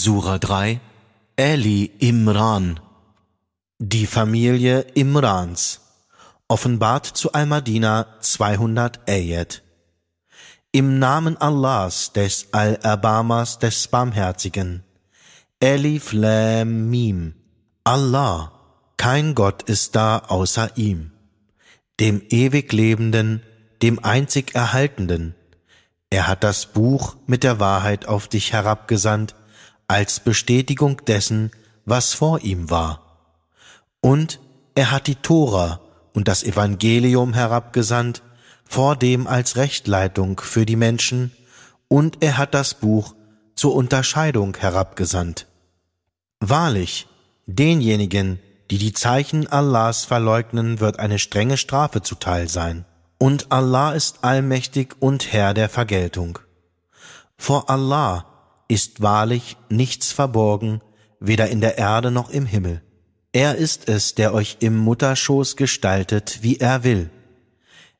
Sura 3 Eli Imran Die Familie Imrans Offenbart zu Al-Madina 200 Ayat Im Namen Allahs, des Al-Erbarmers, des Barmherzigen. Elif Lam Mim. Allah, kein Gott ist da außer ihm. Dem ewig Lebenden, dem einzig Erhaltenden. Er hat das Buch mit der Wahrheit auf dich herabgesandt, als Bestätigung dessen, was vor ihm war. Und er hat die Tora und das Evangelium herabgesandt, vor dem als Rechtleitung für die Menschen, und er hat das Buch zur Unterscheidung herabgesandt. Wahrlich, denjenigen, die die Zeichen Allahs verleugnen, wird eine strenge Strafe zuteil sein. Und Allah ist allmächtig und Herr der Vergeltung. Vor Allah ist wahrlich nichts verborgen, weder in der Erde noch im Himmel. Er ist es, der euch im Mutterschoß gestaltet, wie er will.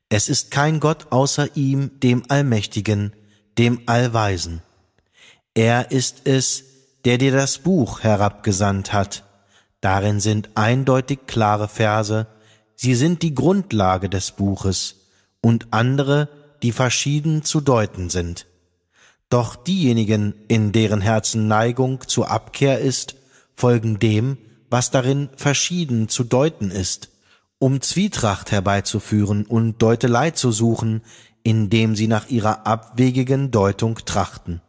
Es ist kein Gott außer ihm, dem Allmächtigen, dem Allweisen. Er ist es, der dir das Buch herabgesandt hat. Darin sind eindeutig klare Verse, sie sind die Grundlage des Buches, und andere, die verschieden zu deuten sind. Doch diejenigen, in deren Herzen Neigung zur Abkehr ist, folgen dem, was darin verschieden zu deuten ist, um Zwietracht herbeizuführen und Deutelei zu suchen, indem sie nach ihrer abwegigen Deutung trachten.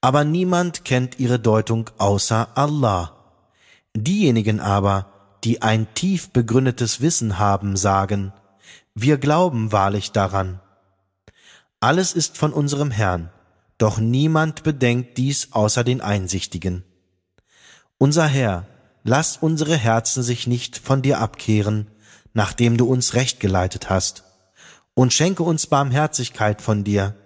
Aber niemand kennt ihre Deutung außer Allah. Diejenigen aber, die ein tief begründetes Wissen haben, sagen, wir glauben wahrlich daran. Alles ist von unserem Herrn, doch niemand bedenkt dies außer den Einsichtigen. Unser Herr, lass unsere Herzen sich nicht von dir abkehren, nachdem du uns recht geleitet hast, und schenke uns Barmherzigkeit von dir,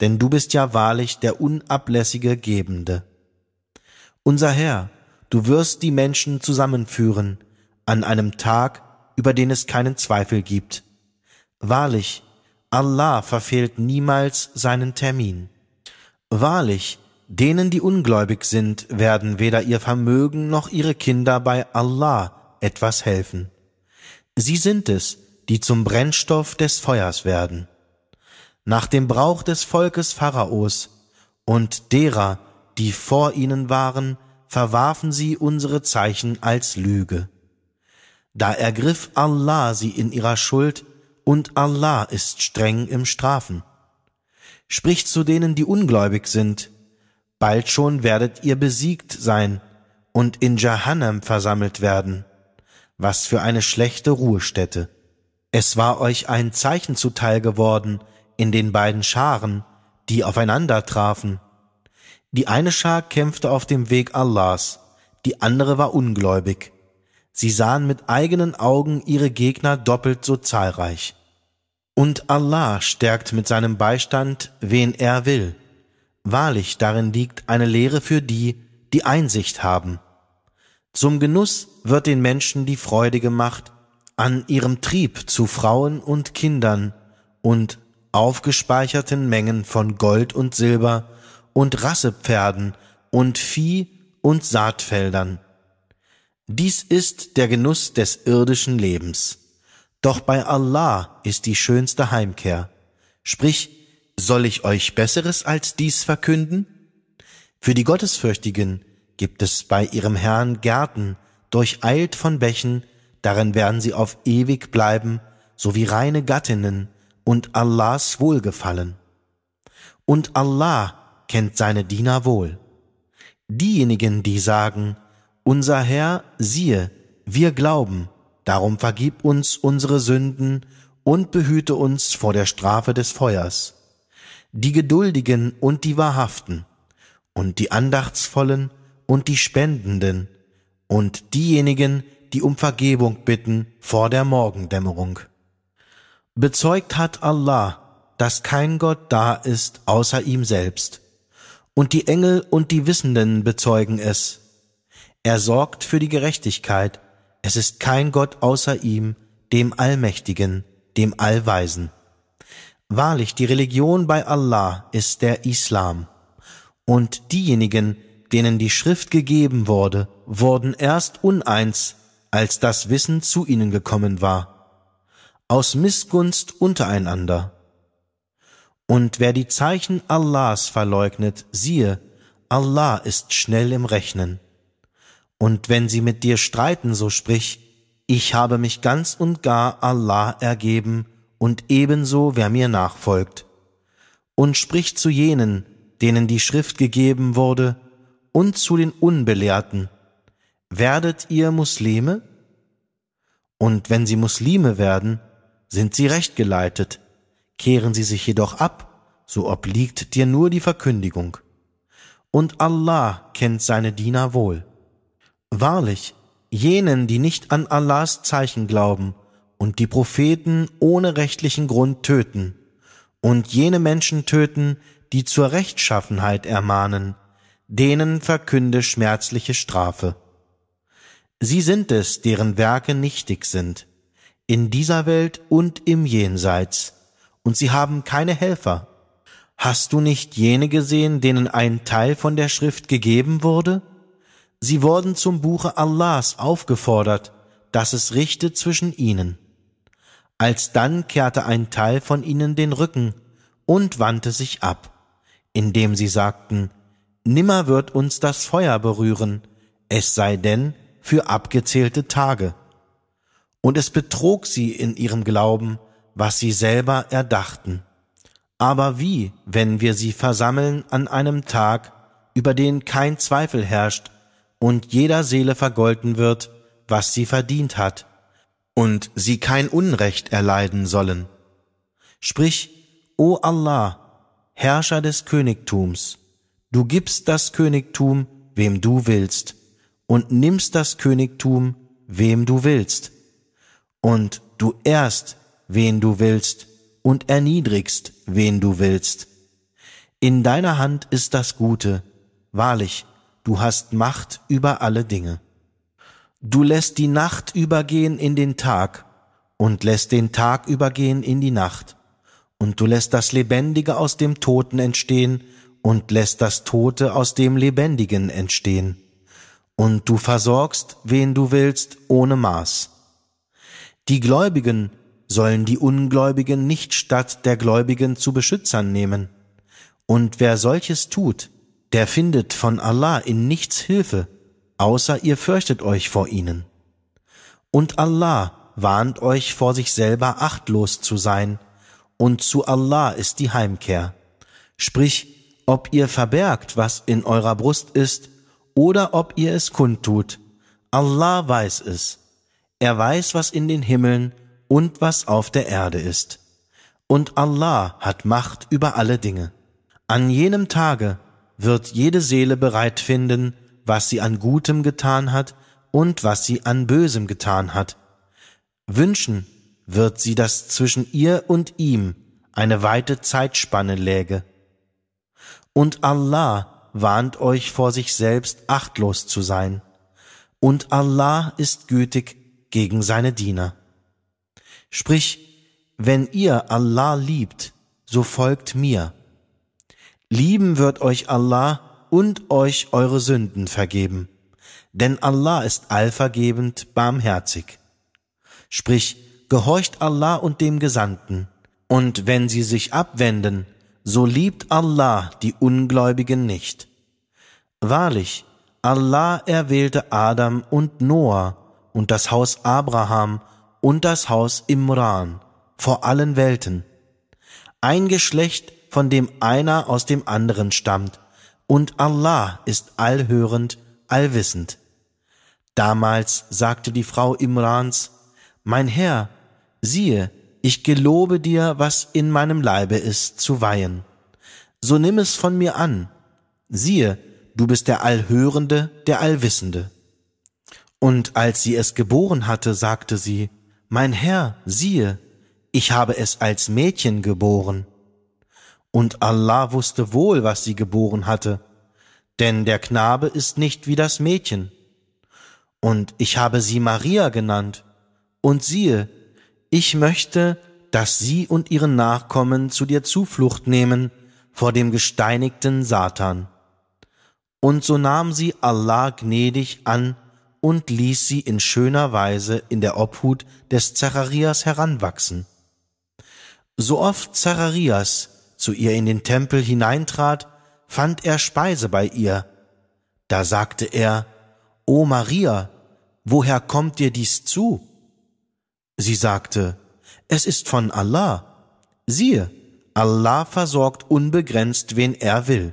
denn du bist ja wahrlich der unablässige Gebende. Unser Herr, du wirst die Menschen zusammenführen an einem Tag, über den es keinen Zweifel gibt. Wahrlich, Allah verfehlt niemals seinen Termin. Wahrlich, denen, die ungläubig sind, werden weder ihr Vermögen noch ihre Kinder bei Allah etwas helfen. Sie sind es, die zum Brennstoff des Feuers werden. Nach dem Brauch des Volkes Pharaos und derer, die vor ihnen waren, verwarfen sie unsere Zeichen als Lüge. Da ergriff Allah sie in ihrer Schuld, und Allah ist streng im Strafen spricht zu denen, die ungläubig sind, bald schon werdet ihr besiegt sein und in Jahannam versammelt werden. Was für eine schlechte Ruhestätte. Es war euch ein Zeichen zuteil geworden in den beiden Scharen, die aufeinander trafen. Die eine Schar kämpfte auf dem Weg Allahs, die andere war ungläubig. Sie sahen mit eigenen Augen ihre Gegner doppelt so zahlreich. Und Allah stärkt mit seinem Beistand, wen er will. Wahrlich darin liegt eine Lehre für die, die Einsicht haben. Zum Genuss wird den Menschen die Freude gemacht an ihrem Trieb zu Frauen und Kindern und aufgespeicherten Mengen von Gold und Silber und Rassepferden und Vieh und Saatfeldern. Dies ist der Genuss des irdischen Lebens. Doch bei Allah ist die schönste Heimkehr. Sprich, soll ich euch Besseres als dies verkünden? Für die Gottesfürchtigen gibt es bei ihrem Herrn Gärten, durcheilt von Bächen, darin werden sie auf ewig bleiben, sowie reine Gattinnen und Allahs Wohlgefallen. Und Allah kennt seine Diener wohl. Diejenigen, die sagen, unser Herr, siehe, wir glauben, Darum vergib uns unsere Sünden und behüte uns vor der Strafe des Feuers. Die Geduldigen und die Wahrhaften und die Andachtsvollen und die Spendenden und diejenigen, die um Vergebung bitten vor der Morgendämmerung. Bezeugt hat Allah, dass kein Gott da ist außer ihm selbst, und die Engel und die Wissenden bezeugen es. Er sorgt für die Gerechtigkeit es ist kein Gott außer ihm, dem Allmächtigen, dem Allweisen. Wahrlich, die Religion bei Allah ist der Islam. Und diejenigen, denen die Schrift gegeben wurde, wurden erst uneins, als das Wissen zu ihnen gekommen war, aus Missgunst untereinander. Und wer die Zeichen Allahs verleugnet, siehe, Allah ist schnell im Rechnen. Und wenn sie mit dir streiten, so sprich, ich habe mich ganz und gar Allah ergeben und ebenso wer mir nachfolgt. Und sprich zu jenen, denen die Schrift gegeben wurde, und zu den Unbelehrten, werdet ihr Muslime? Und wenn sie Muslime werden, sind sie rechtgeleitet, kehren sie sich jedoch ab, so obliegt dir nur die Verkündigung. Und Allah kennt seine Diener wohl. Wahrlich, jenen, die nicht an Allahs Zeichen glauben und die Propheten ohne rechtlichen Grund töten, und jene Menschen töten, die zur Rechtschaffenheit ermahnen, denen verkünde schmerzliche Strafe. Sie sind es, deren Werke nichtig sind, in dieser Welt und im Jenseits, und sie haben keine Helfer. Hast du nicht jene gesehen, denen ein Teil von der Schrift gegeben wurde? Sie wurden zum Buche Allahs aufgefordert, dass es richte zwischen ihnen. Alsdann kehrte ein Teil von ihnen den Rücken und wandte sich ab, indem sie sagten, Nimmer wird uns das Feuer berühren, es sei denn für abgezählte Tage. Und es betrog sie in ihrem Glauben, was sie selber erdachten. Aber wie, wenn wir sie versammeln an einem Tag, über den kein Zweifel herrscht, und jeder Seele vergolten wird, was sie verdient hat, und sie kein Unrecht erleiden sollen. Sprich, O Allah, Herrscher des Königtums, du gibst das Königtum, wem du willst, und nimmst das Königtum, wem du willst, und du ehrst, wen du willst, und erniedrigst, wen du willst. In deiner Hand ist das Gute, wahrlich, du hast Macht über alle Dinge. Du lässt die Nacht übergehen in den Tag und lässt den Tag übergehen in die Nacht, und du lässt das Lebendige aus dem Toten entstehen und lässt das Tote aus dem Lebendigen entstehen, und du versorgst, wen du willst, ohne Maß. Die Gläubigen sollen die Ungläubigen nicht statt der Gläubigen zu Beschützern nehmen, und wer solches tut, der findet von Allah in nichts Hilfe, außer ihr fürchtet euch vor ihnen. Und Allah warnt euch vor sich selber achtlos zu sein, und zu Allah ist die Heimkehr. Sprich, ob ihr verbergt, was in eurer Brust ist, oder ob ihr es kundtut. Allah weiß es. Er weiß, was in den Himmeln und was auf der Erde ist. Und Allah hat Macht über alle Dinge. An jenem Tage wird jede Seele bereit finden, was sie an Gutem getan hat und was sie an Bösem getan hat. Wünschen wird sie, dass zwischen ihr und ihm eine weite Zeitspanne läge. Und Allah warnt euch vor sich selbst achtlos zu sein. Und Allah ist gütig gegen seine Diener. Sprich, wenn ihr Allah liebt, so folgt mir. Lieben wird euch Allah und euch eure Sünden vergeben, denn Allah ist allvergebend barmherzig. Sprich, gehorcht Allah und dem Gesandten, und wenn sie sich abwenden, so liebt Allah die Ungläubigen nicht. Wahrlich, Allah erwählte Adam und Noah und das Haus Abraham und das Haus Imran vor allen Welten. Ein Geschlecht von dem einer aus dem anderen stammt, und Allah ist allhörend, allwissend. Damals sagte die Frau Imrans, Mein Herr, siehe, ich gelobe dir, was in meinem Leibe ist, zu weihen. So nimm es von mir an. Siehe, du bist der Allhörende, der Allwissende. Und als sie es geboren hatte, sagte sie, Mein Herr, siehe, ich habe es als Mädchen geboren. Und Allah wusste wohl, was sie geboren hatte, denn der Knabe ist nicht wie das Mädchen. Und ich habe sie Maria genannt. Und siehe, ich möchte, dass sie und ihre Nachkommen zu dir Zuflucht nehmen vor dem gesteinigten Satan. Und so nahm sie Allah gnädig an und ließ sie in schöner Weise in der Obhut des Zacharias heranwachsen. So oft Zacharias zu ihr in den Tempel hineintrat, fand er Speise bei ihr. Da sagte er, O Maria, woher kommt dir dies zu? Sie sagte, es ist von Allah. Siehe, Allah versorgt unbegrenzt, wen er will.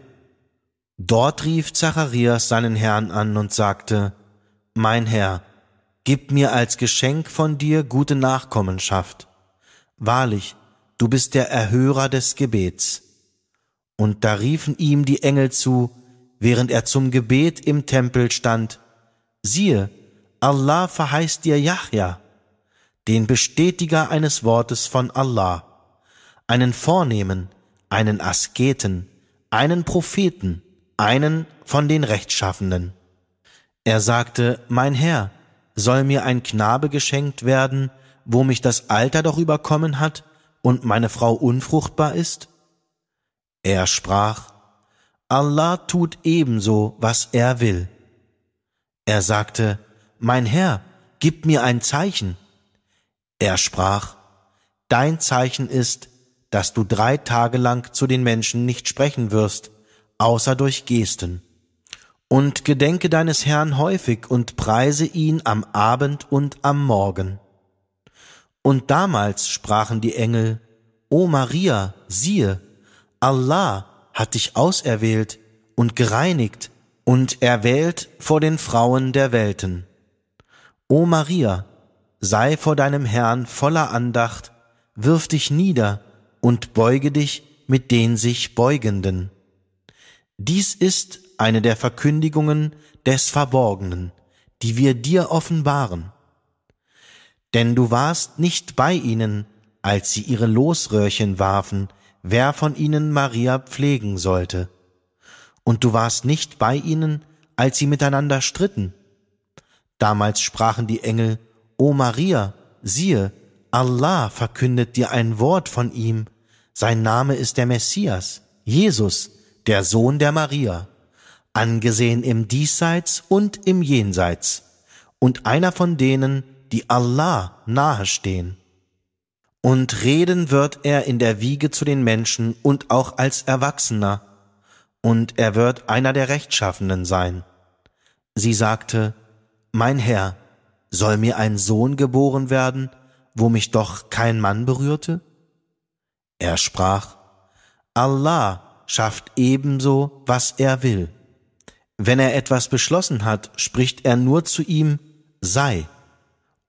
Dort rief Zacharias seinen Herrn an und sagte, Mein Herr, gib mir als Geschenk von dir gute Nachkommenschaft. Wahrlich, du bist der Erhörer des Gebets. Und da riefen ihm die Engel zu, während er zum Gebet im Tempel stand, siehe, Allah verheißt dir Yahya, den Bestätiger eines Wortes von Allah, einen Vornehmen, einen Asketen, einen Propheten, einen von den Rechtschaffenen. Er sagte, Mein Herr, soll mir ein Knabe geschenkt werden, wo mich das Alter doch überkommen hat und meine Frau unfruchtbar ist? Er sprach, Allah tut ebenso, was er will. Er sagte, Mein Herr, gib mir ein Zeichen. Er sprach, Dein Zeichen ist, dass du drei Tage lang zu den Menschen nicht sprechen wirst, außer durch Gesten. Und gedenke deines Herrn häufig und preise ihn am Abend und am Morgen. Und damals sprachen die Engel, O Maria, siehe, Allah hat dich auserwählt und gereinigt und erwählt vor den Frauen der Welten. O Maria, sei vor deinem Herrn voller Andacht, wirf dich nieder und beuge dich mit den sich Beugenden. Dies ist eine der Verkündigungen des Verborgenen, die wir dir offenbaren. Denn du warst nicht bei ihnen, als sie ihre Losröhrchen warfen, wer von ihnen Maria pflegen sollte. Und du warst nicht bei ihnen, als sie miteinander stritten. Damals sprachen die Engel, O Maria, siehe, Allah verkündet dir ein Wort von ihm, sein Name ist der Messias, Jesus, der Sohn der Maria, angesehen im Diesseits und im Jenseits, und einer von denen, die Allah nahestehen. Und reden wird er in der Wiege zu den Menschen und auch als Erwachsener, und er wird einer der Rechtschaffenen sein. Sie sagte, Mein Herr, soll mir ein Sohn geboren werden, wo mich doch kein Mann berührte? Er sprach, Allah schafft ebenso, was er will. Wenn er etwas beschlossen hat, spricht er nur zu ihm, sei,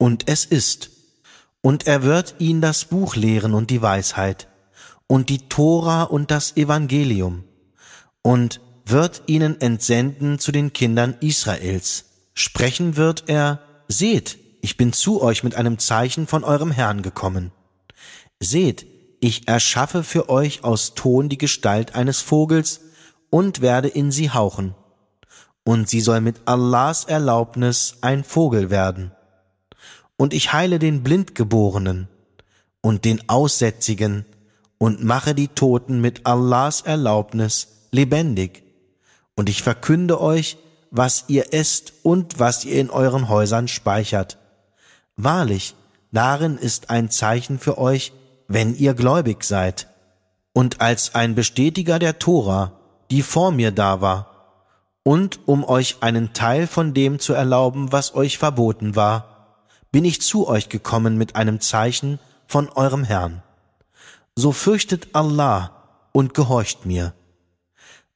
und es ist und er wird ihn das Buch lehren und die Weisheit und die Tora und das Evangelium und wird ihnen entsenden zu den Kindern Israels. Sprechen wird er, seht, ich bin zu euch mit einem Zeichen von eurem Herrn gekommen. Seht, ich erschaffe für euch aus Ton die Gestalt eines Vogels und werde in sie hauchen. Und sie soll mit Allahs Erlaubnis ein Vogel werden und ich heile den Blindgeborenen und den Aussätzigen und mache die Toten mit Allahs Erlaubnis lebendig. Und ich verkünde euch, was ihr esst und was ihr in euren Häusern speichert. Wahrlich, darin ist ein Zeichen für euch, wenn ihr gläubig seid. Und als ein Bestätiger der Tora, die vor mir da war, und um euch einen Teil von dem zu erlauben, was euch verboten war, bin ich zu euch gekommen mit einem Zeichen von eurem Herrn. So fürchtet Allah und gehorcht mir.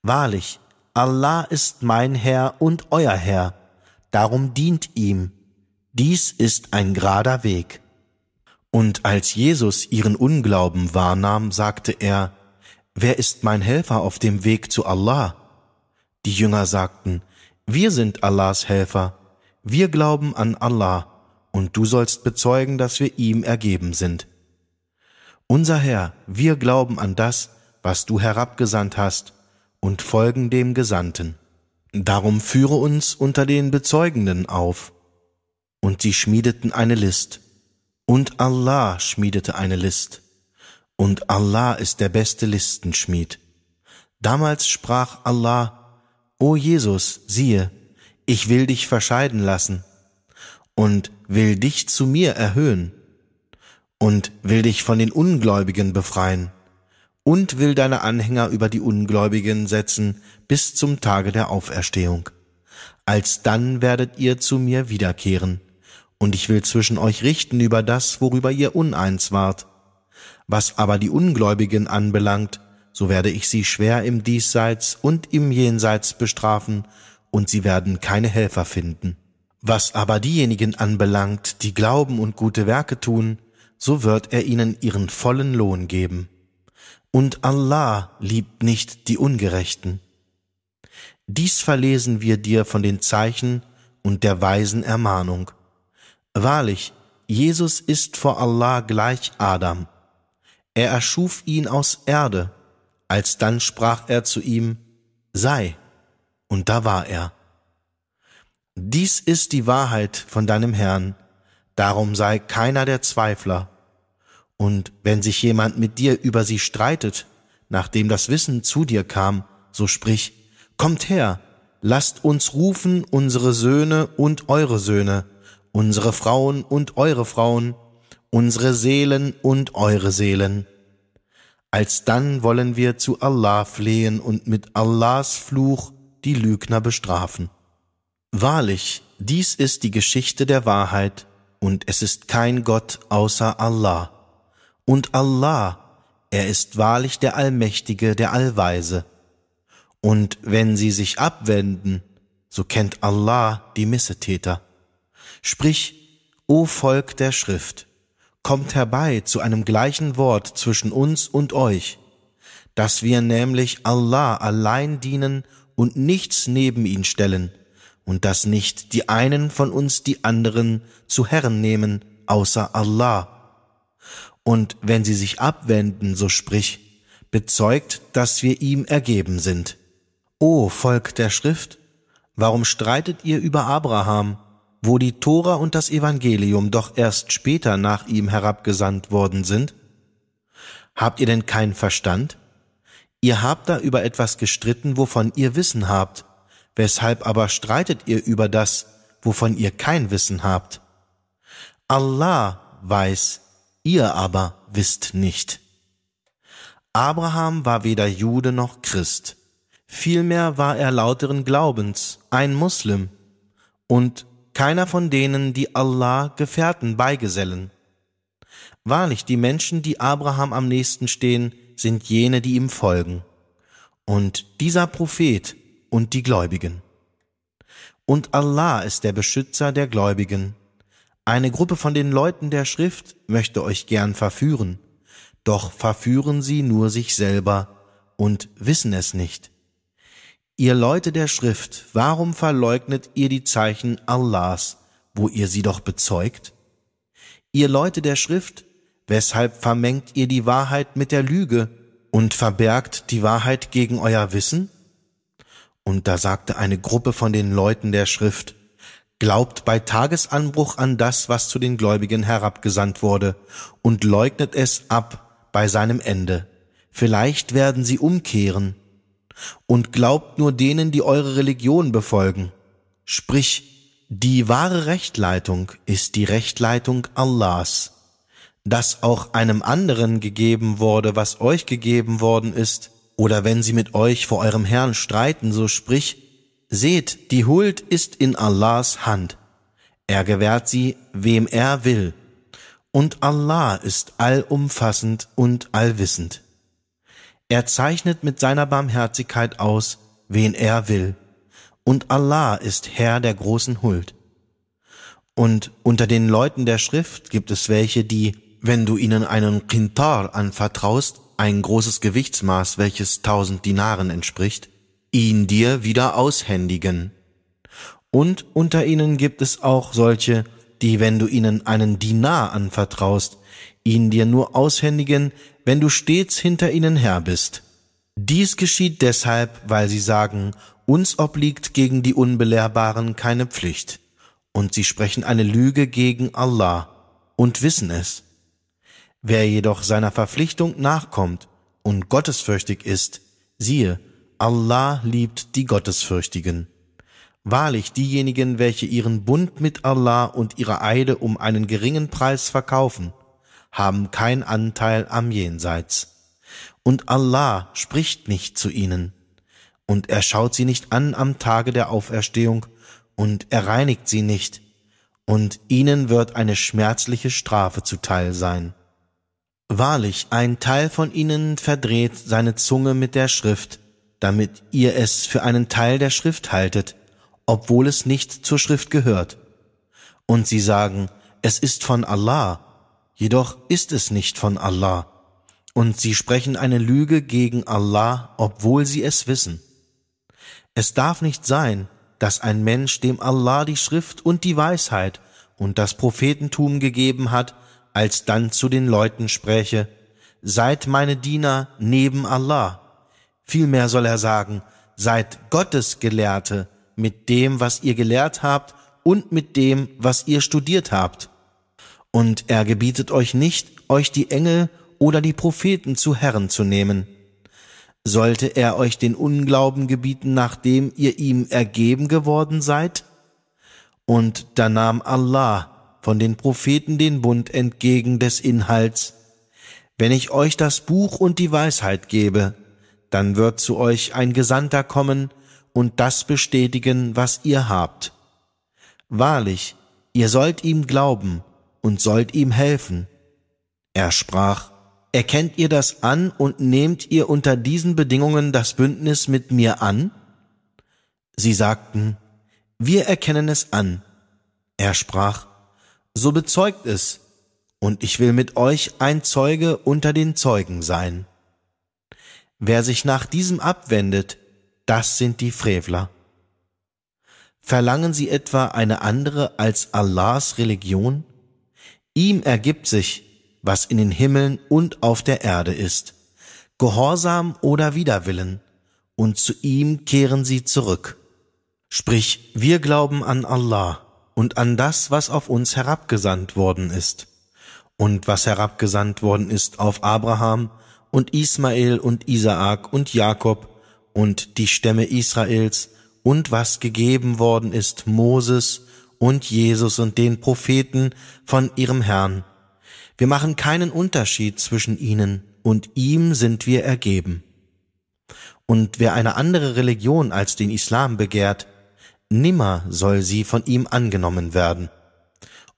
Wahrlich, Allah ist mein Herr und euer Herr, darum dient ihm. Dies ist ein gerader Weg. Und als Jesus ihren Unglauben wahrnahm, sagte er, Wer ist mein Helfer auf dem Weg zu Allah? Die Jünger sagten, Wir sind Allahs Helfer, wir glauben an Allah und du sollst bezeugen, dass wir ihm ergeben sind. Unser Herr, wir glauben an das, was du herabgesandt hast, und folgen dem Gesandten. Darum führe uns unter den Bezeugenden auf. Und sie schmiedeten eine List. Und Allah schmiedete eine List. Und Allah ist der beste Listenschmied. Damals sprach Allah, O Jesus, siehe, ich will dich verscheiden lassen und will dich zu mir erhöhen und will dich von den Ungläubigen befreien und will deine Anhänger über die Ungläubigen setzen bis zum Tage der Auferstehung. Alsdann werdet ihr zu mir wiederkehren, und ich will zwischen euch richten über das, worüber ihr uneins wart. Was aber die Ungläubigen anbelangt, so werde ich sie schwer im Diesseits und im Jenseits bestrafen, und sie werden keine Helfer finden. Was aber diejenigen anbelangt, die glauben und gute Werke tun, so wird er ihnen ihren vollen Lohn geben. Und Allah liebt nicht die Ungerechten. Dies verlesen wir dir von den Zeichen und der weisen Ermahnung. Wahrlich, Jesus ist vor Allah gleich Adam. Er erschuf ihn aus Erde, alsdann sprach er zu ihm, sei, und da war er. Dies ist die Wahrheit von deinem Herrn, darum sei keiner der Zweifler. Und wenn sich jemand mit dir über sie streitet, nachdem das Wissen zu dir kam, so sprich, kommt her, lasst uns rufen unsere Söhne und eure Söhne, unsere Frauen und eure Frauen, unsere Seelen und eure Seelen. Alsdann wollen wir zu Allah flehen und mit Allahs Fluch die Lügner bestrafen. Wahrlich, dies ist die Geschichte der Wahrheit, und es ist kein Gott außer Allah. Und Allah, er ist wahrlich der Allmächtige, der Allweise. Und wenn sie sich abwenden, so kennt Allah die Missetäter. Sprich, o Volk der Schrift, kommt herbei zu einem gleichen Wort zwischen uns und euch, dass wir nämlich Allah allein dienen und nichts neben ihn stellen, und dass nicht die einen von uns die anderen zu Herren nehmen, außer Allah. Und wenn sie sich abwenden, so sprich, bezeugt, dass wir ihm ergeben sind. O Volk der Schrift, warum streitet ihr über Abraham, wo die Tora und das Evangelium doch erst später nach ihm herabgesandt worden sind? Habt ihr denn keinen Verstand? Ihr habt da über etwas gestritten, wovon ihr Wissen habt, weshalb aber streitet ihr über das, wovon ihr kein Wissen habt? Allah weiß, ihr aber wisst nicht. Abraham war weder Jude noch Christ, vielmehr war er lauteren Glaubens, ein Muslim, und keiner von denen, die Allah Gefährten beigesellen. Wahrlich, die Menschen, die Abraham am nächsten stehen, sind jene, die ihm folgen. Und dieser Prophet und die Gläubigen. Und Allah ist der Beschützer der Gläubigen. Eine Gruppe von den Leuten der Schrift möchte euch gern verführen, doch verführen sie nur sich selber und wissen es nicht. Ihr Leute der Schrift, warum verleugnet ihr die Zeichen Allahs, wo ihr sie doch bezeugt? Ihr Leute der Schrift, weshalb vermengt ihr die Wahrheit mit der Lüge und verbergt die Wahrheit gegen euer Wissen? Und da sagte eine Gruppe von den Leuten der Schrift, Glaubt bei Tagesanbruch an das, was zu den Gläubigen herabgesandt wurde, und leugnet es ab bei seinem Ende. Vielleicht werden sie umkehren. Und glaubt nur denen, die eure Religion befolgen. Sprich, die wahre Rechtleitung ist die Rechtleitung Allahs. Dass auch einem anderen gegeben wurde, was euch gegeben worden ist, oder wenn sie mit euch vor eurem Herrn streiten, so sprich, seht, die Huld ist in Allahs Hand. Er gewährt sie, wem er will. Und Allah ist allumfassend und allwissend. Er zeichnet mit seiner Barmherzigkeit aus, wen er will. Und Allah ist Herr der großen Huld. Und unter den Leuten der Schrift gibt es welche, die, wenn du ihnen einen Qintar anvertraust, ein großes Gewichtsmaß, welches tausend Dinaren entspricht, ihn dir wieder aushändigen. Und unter ihnen gibt es auch solche, die, wenn du ihnen einen Dinar anvertraust, ihn dir nur aushändigen, wenn du stets hinter ihnen her bist. Dies geschieht deshalb, weil sie sagen, uns obliegt gegen die Unbelehrbaren keine Pflicht, und sie sprechen eine Lüge gegen Allah und wissen es. Wer jedoch seiner Verpflichtung nachkommt und gottesfürchtig ist, siehe, Allah liebt die Gottesfürchtigen. Wahrlich, diejenigen, welche ihren Bund mit Allah und ihre Eide um einen geringen Preis verkaufen, haben kein Anteil am Jenseits. Und Allah spricht nicht zu ihnen, und er schaut sie nicht an am Tage der Auferstehung, und er reinigt sie nicht, und ihnen wird eine schmerzliche Strafe zuteil sein. Wahrlich, ein Teil von ihnen verdreht seine Zunge mit der Schrift, damit ihr es für einen Teil der Schrift haltet, obwohl es nicht zur Schrift gehört. Und sie sagen, es ist von Allah, jedoch ist es nicht von Allah. Und sie sprechen eine Lüge gegen Allah, obwohl sie es wissen. Es darf nicht sein, dass ein Mensch, dem Allah die Schrift und die Weisheit und das Prophetentum gegeben hat, alsdann zu den Leuten spräche, Seid meine Diener neben Allah. Vielmehr soll er sagen, Seid Gottes Gelehrte, mit dem, was ihr gelehrt habt und mit dem, was ihr studiert habt. Und er gebietet euch nicht, euch die Engel oder die Propheten zu Herren zu nehmen. Sollte er euch den Unglauben gebieten, nachdem ihr ihm ergeben geworden seid? Und da nahm Allah von den Propheten den Bund entgegen des Inhalts. Wenn ich euch das Buch und die Weisheit gebe, dann wird zu euch ein Gesandter kommen, und das bestätigen, was ihr habt. Wahrlich, ihr sollt ihm glauben und sollt ihm helfen. Er sprach, Erkennt ihr das an und nehmt ihr unter diesen Bedingungen das Bündnis mit mir an? Sie sagten, wir erkennen es an. Er sprach, so bezeugt es, und ich will mit euch ein Zeuge unter den Zeugen sein. Wer sich nach diesem abwendet, das sind die Frevler. Verlangen sie etwa eine andere als Allahs Religion? Ihm ergibt sich, was in den Himmeln und auf der Erde ist, Gehorsam oder Widerwillen, und zu ihm kehren sie zurück. Sprich, wir glauben an Allah und an das, was auf uns herabgesandt worden ist. Und was herabgesandt worden ist auf Abraham und Ismael und Isaak und Jakob und die Stämme Israels und was gegeben worden ist Moses und Jesus und den Propheten von ihrem Herrn. Wir machen keinen Unterschied zwischen ihnen und ihm sind wir ergeben. Und wer eine andere Religion als den Islam begehrt, nimmer soll sie von ihm angenommen werden.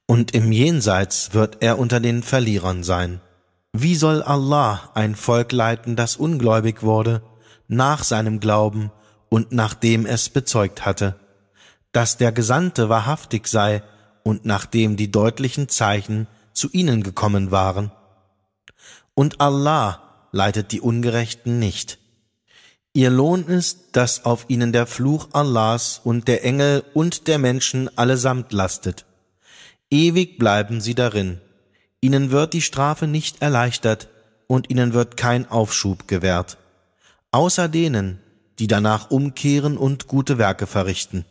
Und im Jenseits wird er unter den Verlierern sein. Wie soll Allah ein Volk leiten, das ungläubig wurde, nach seinem Glauben und nachdem es bezeugt hatte, dass der Gesandte wahrhaftig sei und nachdem die deutlichen Zeichen zu ihnen gekommen waren. Und Allah leitet die Ungerechten nicht. Ihr Lohn ist, dass auf ihnen der Fluch Allahs und der Engel und der Menschen allesamt lastet. Ewig bleiben sie darin. Ihnen wird die Strafe nicht erleichtert und ihnen wird kein Aufschub gewährt außer denen, die danach umkehren und gute Werke verrichten.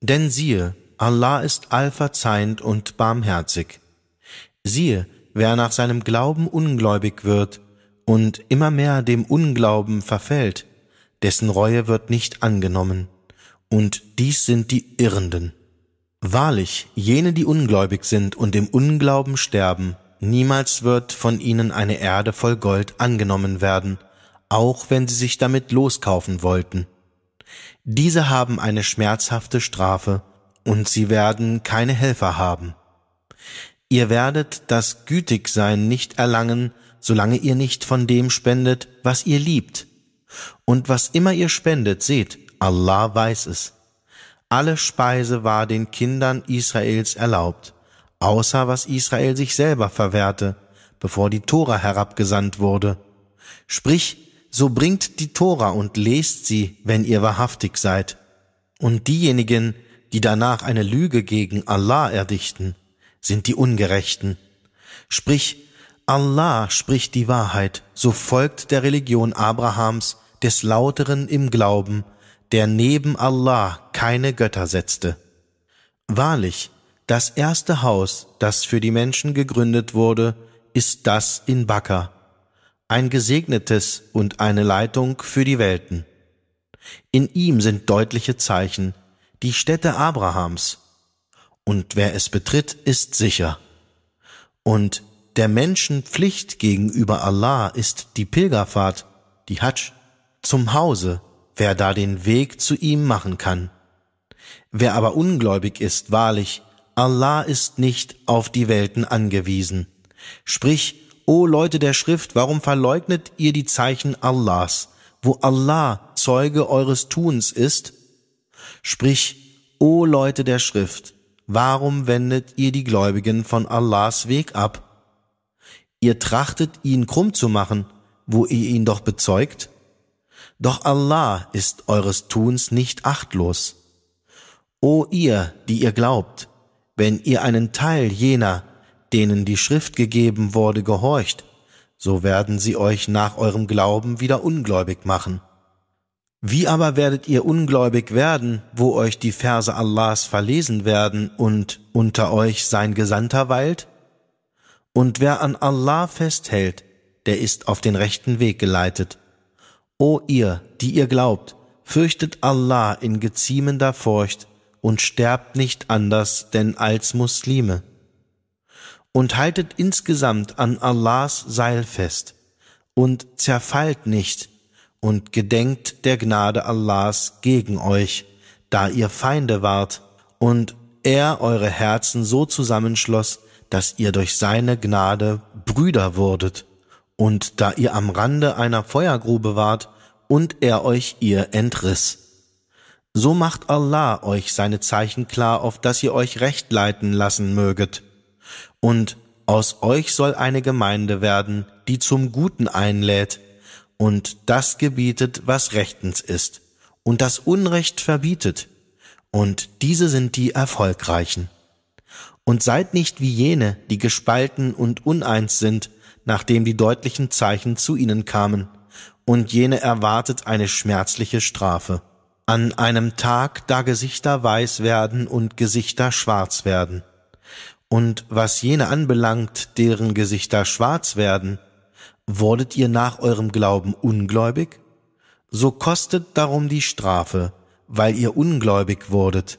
Denn siehe, Allah ist allverzeihend und barmherzig. Siehe, wer nach seinem Glauben ungläubig wird und immer mehr dem Unglauben verfällt, dessen Reue wird nicht angenommen. Und dies sind die Irrenden. Wahrlich, jene, die ungläubig sind und im Unglauben sterben, niemals wird von ihnen eine Erde voll Gold angenommen werden, auch wenn sie sich damit loskaufen wollten. Diese haben eine schmerzhafte Strafe, und sie werden keine Helfer haben. Ihr werdet das Gütigsein nicht erlangen, solange ihr nicht von dem spendet, was ihr liebt. Und was immer ihr spendet, seht, Allah weiß es. Alle Speise war den Kindern Israels erlaubt, außer was Israel sich selber verwehrte, bevor die Tora herabgesandt wurde. Sprich, so bringt die Tora und lest sie, wenn ihr wahrhaftig seid. Und diejenigen, die danach eine Lüge gegen Allah erdichten, sind die Ungerechten. Sprich, Allah spricht die Wahrheit, so folgt der Religion Abrahams, des Lauteren im Glauben, der neben Allah keine Götter setzte. Wahrlich, das erste Haus, das für die Menschen gegründet wurde, ist das in Bakka, ein gesegnetes und eine Leitung für die Welten. In ihm sind deutliche Zeichen, die Stätte Abrahams. Und wer es betritt, ist sicher. Und der Menschen Pflicht gegenüber Allah ist die Pilgerfahrt, die Hajj, zum Hause, wer da den Weg zu ihm machen kann. Wer aber ungläubig ist, wahrlich, Allah ist nicht auf die Welten angewiesen. Sprich, o Leute der Schrift, warum verleugnet ihr die Zeichen Allahs, wo Allah Zeuge eures Tuns ist? Sprich, o Leute der Schrift, warum wendet ihr die Gläubigen von Allahs Weg ab? Ihr trachtet ihn krumm zu machen, wo ihr ihn doch bezeugt? Doch Allah ist eures Tuns nicht achtlos. O ihr, die ihr glaubt, wenn ihr einen Teil jener, denen die Schrift gegeben wurde, gehorcht, so werden sie euch nach eurem Glauben wieder ungläubig machen. Wie aber werdet ihr ungläubig werden, wo euch die Verse Allahs verlesen werden und unter euch sein Gesandter weilt? Und wer an Allah festhält, der ist auf den rechten Weg geleitet. O ihr, die ihr glaubt, fürchtet Allah in geziemender Furcht und sterbt nicht anders denn als Muslime. Und haltet insgesamt an Allahs Seil fest und zerfallt nicht und gedenkt der Gnade Allahs gegen euch, da ihr Feinde wart und er eure Herzen so zusammenschloss, dass ihr durch seine Gnade Brüder wurdet, und da ihr am Rande einer Feuergrube wart, und er euch ihr entriss. So macht Allah euch seine Zeichen klar, auf dass ihr euch recht leiten lassen möget. Und aus euch soll eine Gemeinde werden, die zum Guten einlädt, und das gebietet, was rechtens ist, und das Unrecht verbietet, und diese sind die Erfolgreichen. Und seid nicht wie jene, die gespalten und uneins sind, nachdem die deutlichen Zeichen zu ihnen kamen, und jene erwartet eine schmerzliche Strafe. An einem Tag, da Gesichter weiß werden und Gesichter schwarz werden. Und was jene anbelangt, deren Gesichter schwarz werden, wurdet ihr nach eurem Glauben ungläubig? So kostet darum die Strafe, weil ihr ungläubig wurdet.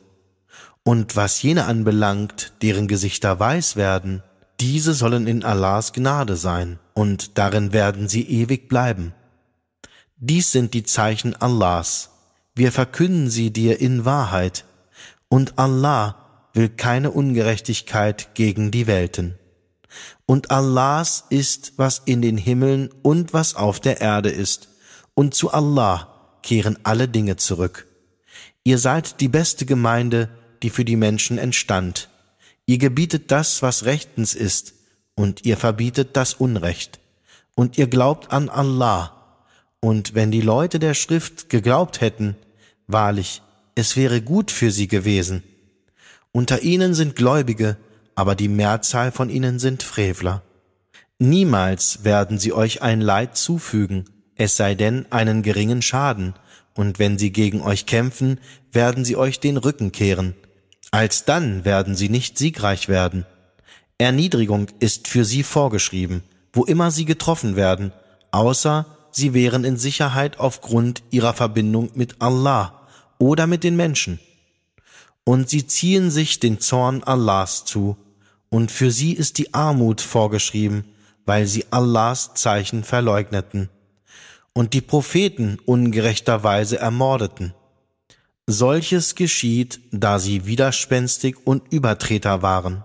Und was jene anbelangt, deren Gesichter weiß werden, diese sollen in Allahs Gnade sein, und darin werden sie ewig bleiben. Dies sind die Zeichen Allahs. Wir verkünden sie dir in Wahrheit. Und Allah will keine Ungerechtigkeit gegen die Welten. Und Allahs ist, was in den Himmeln und was auf der Erde ist. Und zu Allah kehren alle Dinge zurück. Ihr seid die beste Gemeinde, die für die Menschen entstand. Ihr gebietet das, was rechtens ist, und ihr verbietet das Unrecht. Und ihr glaubt an Allah. Und wenn die Leute der Schrift geglaubt hätten, wahrlich, es wäre gut für sie gewesen. Unter ihnen sind Gläubige, aber die Mehrzahl von ihnen sind Frevler. Niemals werden sie euch ein Leid zufügen, es sei denn einen geringen Schaden, und wenn sie gegen euch kämpfen, werden sie euch den Rücken kehren. Alsdann werden sie nicht siegreich werden. Erniedrigung ist für sie vorgeschrieben, wo immer sie getroffen werden, außer sie wären in Sicherheit aufgrund ihrer Verbindung mit Allah oder mit den Menschen. Und sie ziehen sich den Zorn Allahs zu, und für sie ist die Armut vorgeschrieben, weil sie Allahs Zeichen verleugneten und die Propheten ungerechterweise ermordeten. Solches geschieht, da sie widerspenstig und Übertreter waren.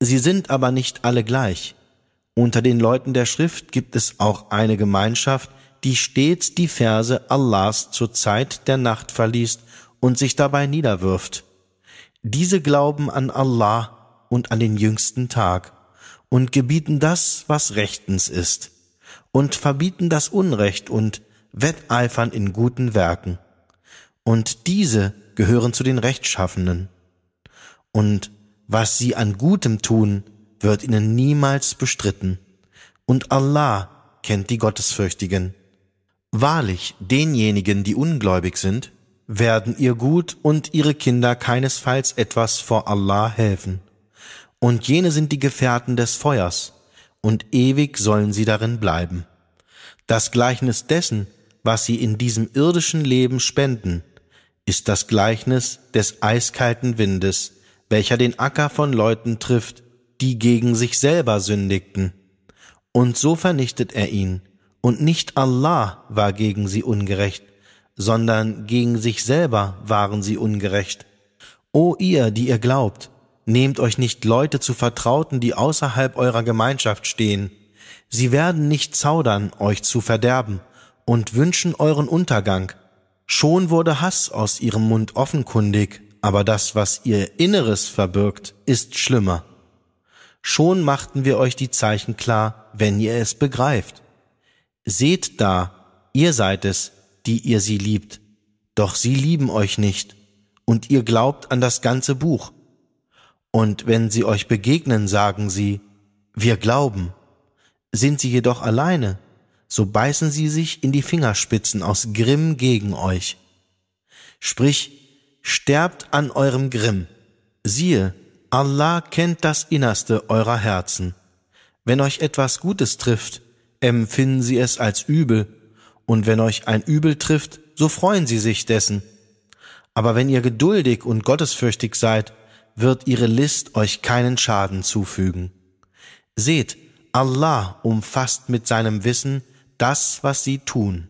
Sie sind aber nicht alle gleich. Unter den Leuten der Schrift gibt es auch eine Gemeinschaft, die stets die Verse Allahs zur Zeit der Nacht verliest und sich dabei niederwirft. Diese glauben an Allah und an den jüngsten Tag und gebieten das, was rechtens ist, und verbieten das Unrecht und wetteifern in guten Werken und diese gehören zu den Rechtschaffenen. Und was sie an Gutem tun, wird ihnen niemals bestritten. Und Allah kennt die Gottesfürchtigen. Wahrlich, denjenigen, die ungläubig sind, werden ihr Gut und ihre Kinder keinesfalls etwas vor Allah helfen. Und jene sind die Gefährten des Feuers, und ewig sollen sie darin bleiben. Das Gleichnis dessen, was sie in diesem irdischen Leben spenden, ist das Gleichnis des eiskalten Windes, welcher den Acker von Leuten trifft, die gegen sich selber sündigten. Und so vernichtet er ihn, und nicht Allah war gegen sie ungerecht, sondern gegen sich selber waren sie ungerecht. O ihr, die ihr glaubt, nehmt euch nicht Leute zu Vertrauten, die außerhalb eurer Gemeinschaft stehen. Sie werden nicht zaudern, euch zu verderben, und wünschen euren Untergang. Schon wurde Hass aus ihrem Mund offenkundig, aber das, was ihr Inneres verbirgt, ist schlimmer. Schon machten wir euch die Zeichen klar, wenn ihr es begreift. Seht da, ihr seid es, die ihr sie liebt, doch sie lieben euch nicht, und ihr glaubt an das ganze Buch. Und wenn sie euch begegnen, sagen sie, wir glauben. Sind sie jedoch alleine, so beißen sie sich in die Fingerspitzen aus Grimm gegen euch. Sprich, sterbt an eurem Grimm. Siehe, Allah kennt das Innerste eurer Herzen. Wenn euch etwas Gutes trifft, empfinden sie es als übel, und wenn euch ein Übel trifft, so freuen sie sich dessen. Aber wenn ihr geduldig und gottesfürchtig seid, wird ihre List euch keinen Schaden zufügen. Seht, Allah umfasst mit seinem Wissen das, was sie tun.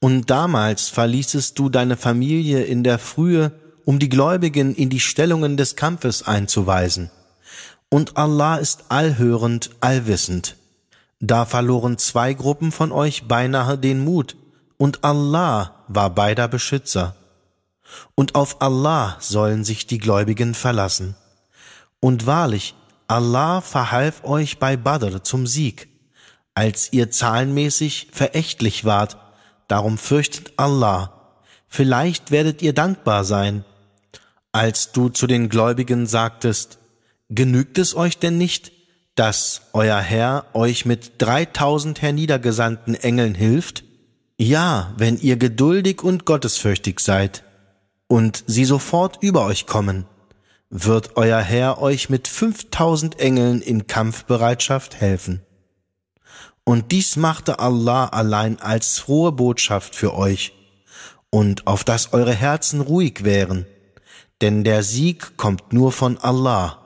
Und damals verließest du deine Familie in der Frühe, um die Gläubigen in die Stellungen des Kampfes einzuweisen. Und Allah ist allhörend, allwissend. Da verloren zwei Gruppen von euch beinahe den Mut, und Allah war beider Beschützer. Und auf Allah sollen sich die Gläubigen verlassen. Und wahrlich, Allah verhalf euch bei Badr zum Sieg, als ihr zahlenmäßig verächtlich wart, darum fürchtet Allah, vielleicht werdet ihr dankbar sein. Als du zu den Gläubigen sagtest, genügt es euch denn nicht, dass euer Herr euch mit dreitausend herniedergesandten Engeln hilft? Ja, wenn ihr geduldig und gottesfürchtig seid, und sie sofort über euch kommen, wird euer Herr euch mit fünftausend Engeln in Kampfbereitschaft helfen. Und dies machte Allah allein als frohe Botschaft für euch, und auf dass eure Herzen ruhig wären, denn der Sieg kommt nur von Allah,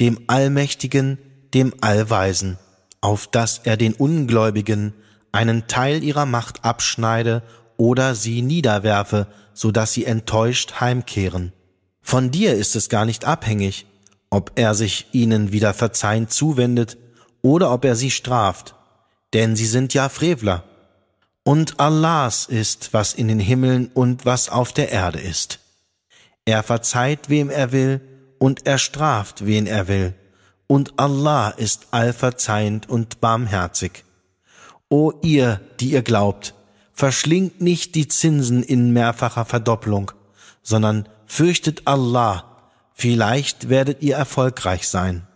dem Allmächtigen, dem Allweisen, auf dass er den Ungläubigen einen Teil ihrer Macht abschneide oder sie niederwerfe, so dass sie enttäuscht heimkehren. Von dir ist es gar nicht abhängig, ob er sich ihnen wieder verzeihend zuwendet oder ob er sie straft, denn sie sind ja Frevler. Und Allahs ist, was in den Himmeln und was auf der Erde ist. Er verzeiht, wem er will, und er straft, wen er will. Und Allah ist allverzeihend und barmherzig. O ihr, die ihr glaubt, verschlingt nicht die Zinsen in mehrfacher Verdopplung, sondern fürchtet Allah, vielleicht werdet ihr erfolgreich sein.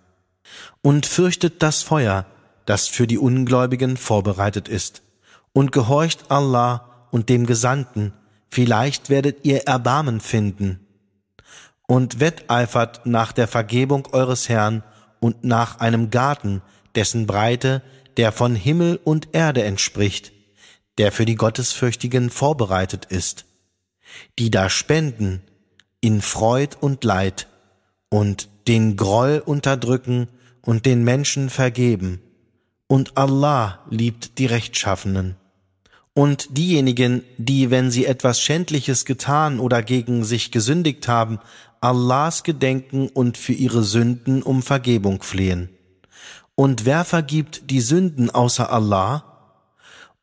Und fürchtet das Feuer, das für die Ungläubigen vorbereitet ist, und gehorcht Allah und dem Gesandten, vielleicht werdet ihr Erbarmen finden. Und wetteifert nach der Vergebung eures Herrn und nach einem Garten, dessen Breite der von Himmel und Erde entspricht, der für die Gottesfürchtigen vorbereitet ist, die da spenden in Freud und Leid und den Groll unterdrücken und den Menschen vergeben und Allah liebt die Rechtschaffenen. Und diejenigen, die, wenn sie etwas Schändliches getan oder gegen sich gesündigt haben, Allahs gedenken und für ihre Sünden um Vergebung flehen. Und wer vergibt die Sünden außer Allah?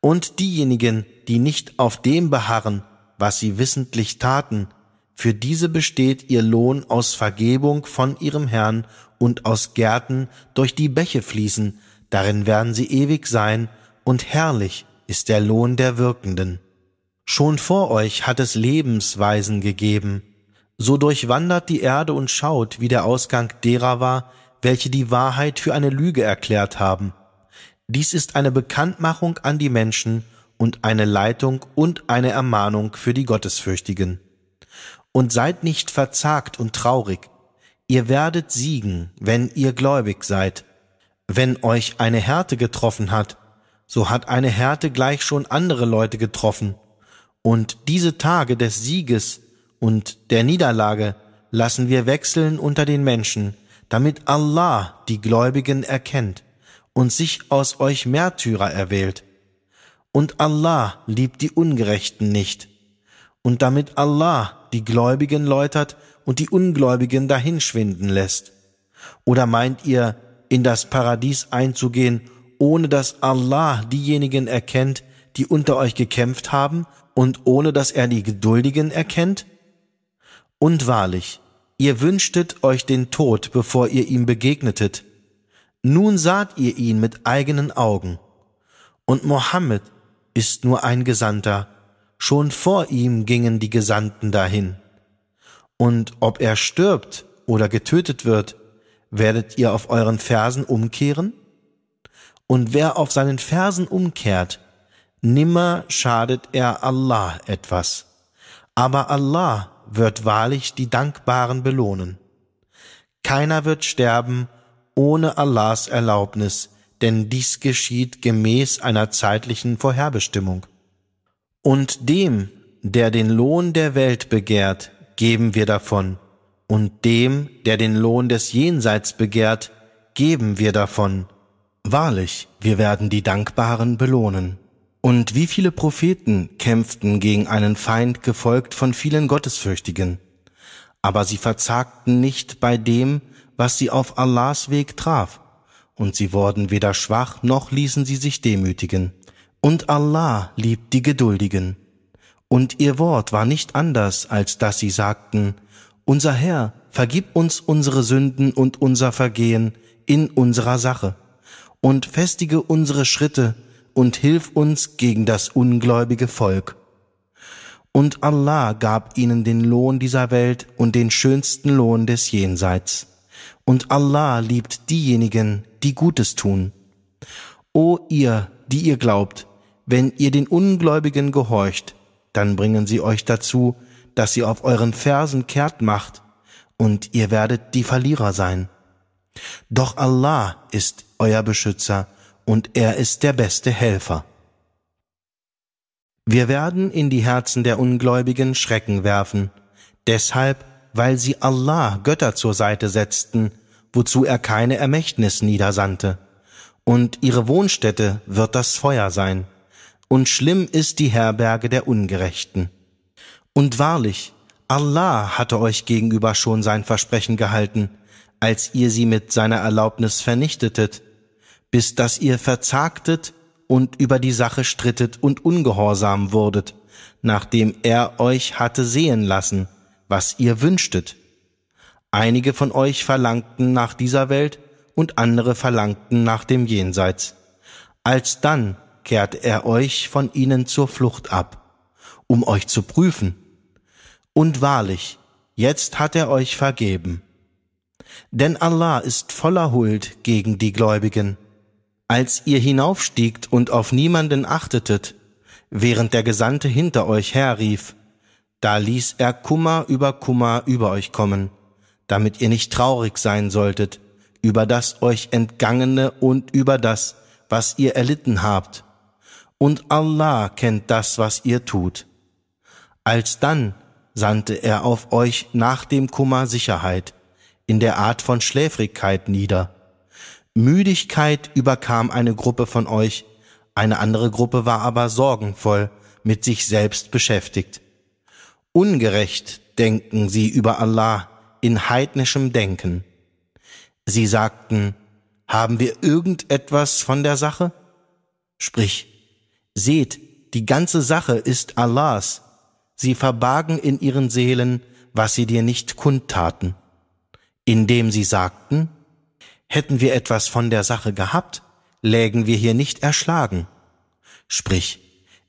Und diejenigen, die nicht auf dem beharren, was sie wissentlich taten, für diese besteht ihr Lohn aus Vergebung von ihrem Herrn und aus Gärten, durch die Bäche fließen, darin werden sie ewig sein, und herrlich ist der Lohn der Wirkenden. Schon vor euch hat es Lebensweisen gegeben, so durchwandert die Erde und schaut, wie der Ausgang derer war, welche die Wahrheit für eine Lüge erklärt haben. Dies ist eine Bekanntmachung an die Menschen und eine Leitung und eine Ermahnung für die Gottesfürchtigen. Und seid nicht verzagt und traurig, ihr werdet siegen, wenn ihr gläubig seid. Wenn euch eine Härte getroffen hat, so hat eine Härte gleich schon andere Leute getroffen. Und diese Tage des Sieges und der Niederlage lassen wir wechseln unter den Menschen, damit Allah die Gläubigen erkennt und sich aus euch Märtyrer erwählt. Und Allah liebt die Ungerechten nicht. Und damit Allah die Gläubigen läutert und die Ungläubigen dahinschwinden lässt. Oder meint ihr, in das Paradies einzugehen, ohne dass Allah diejenigen erkennt, die unter euch gekämpft haben, und ohne dass er die Geduldigen erkennt? Und wahrlich, ihr wünschtet euch den Tod, bevor ihr ihm begegnetet. Nun saht ihr ihn mit eigenen Augen. Und Mohammed ist nur ein Gesandter, schon vor ihm gingen die Gesandten dahin. Und ob er stirbt oder getötet wird, werdet ihr auf euren Fersen umkehren? Und wer auf seinen Fersen umkehrt, nimmer schadet er Allah etwas. Aber Allah wird wahrlich die Dankbaren belohnen. Keiner wird sterben ohne Allahs Erlaubnis, denn dies geschieht gemäß einer zeitlichen Vorherbestimmung. Und dem, der den Lohn der Welt begehrt, geben wir davon, und dem, der den Lohn des Jenseits begehrt, geben wir davon. Wahrlich, wir werden die Dankbaren belohnen. Und wie viele Propheten kämpften gegen einen Feind, gefolgt von vielen Gottesfürchtigen. Aber sie verzagten nicht bei dem, was sie auf Allahs Weg traf, und sie wurden weder schwach, noch ließen sie sich demütigen. Und Allah liebt die Geduldigen. Und ihr Wort war nicht anders, als dass sie sagten, Unser Herr, vergib uns unsere Sünden und unser Vergehen in unserer Sache, und festige unsere Schritte, und hilf uns gegen das ungläubige Volk. Und Allah gab ihnen den Lohn dieser Welt und den schönsten Lohn des Jenseits. Und Allah liebt diejenigen, die Gutes tun. O ihr, die ihr glaubt, wenn ihr den Ungläubigen gehorcht, dann bringen sie euch dazu, dass ihr auf euren Fersen kehrt macht, und ihr werdet die Verlierer sein. Doch Allah ist euer Beschützer, und er ist der beste Helfer. Wir werden in die Herzen der Ungläubigen Schrecken werfen, deshalb, weil sie Allah Götter zur Seite setzten, wozu er keine Ermächtnis niedersandte, und ihre Wohnstätte wird das Feuer sein, und schlimm ist die Herberge der Ungerechten. Und wahrlich, Allah hatte euch gegenüber schon sein Versprechen gehalten, als ihr sie mit seiner Erlaubnis vernichtetet, bis dass ihr verzagtet und über die Sache strittet und ungehorsam wurdet, nachdem er euch hatte sehen lassen, was ihr wünschtet. Einige von euch verlangten nach dieser Welt und andere verlangten nach dem Jenseits. Alsdann kehrte er euch von ihnen zur Flucht ab, um euch zu prüfen. Und wahrlich, jetzt hat er euch vergeben. Denn Allah ist voller Huld gegen die Gläubigen als ihr hinaufstiegt und auf niemanden achtetet, während der Gesandte hinter euch herrief, da ließ er Kummer über Kummer über euch kommen, damit ihr nicht traurig sein solltet über das euch entgangene und über das, was ihr erlitten habt. Und Allah kennt das, was ihr tut. Alsdann sandte er auf euch nach dem Kummer Sicherheit, in der Art von Schläfrigkeit nieder, Müdigkeit überkam eine Gruppe von euch, eine andere Gruppe war aber sorgenvoll, mit sich selbst beschäftigt. Ungerecht denken sie über Allah in heidnischem Denken. Sie sagten, haben wir irgendetwas von der Sache? Sprich, seht, die ganze Sache ist Allahs. Sie verbargen in ihren Seelen, was sie dir nicht kundtaten, indem sie sagten, Hätten wir etwas von der Sache gehabt, lägen wir hier nicht erschlagen. Sprich,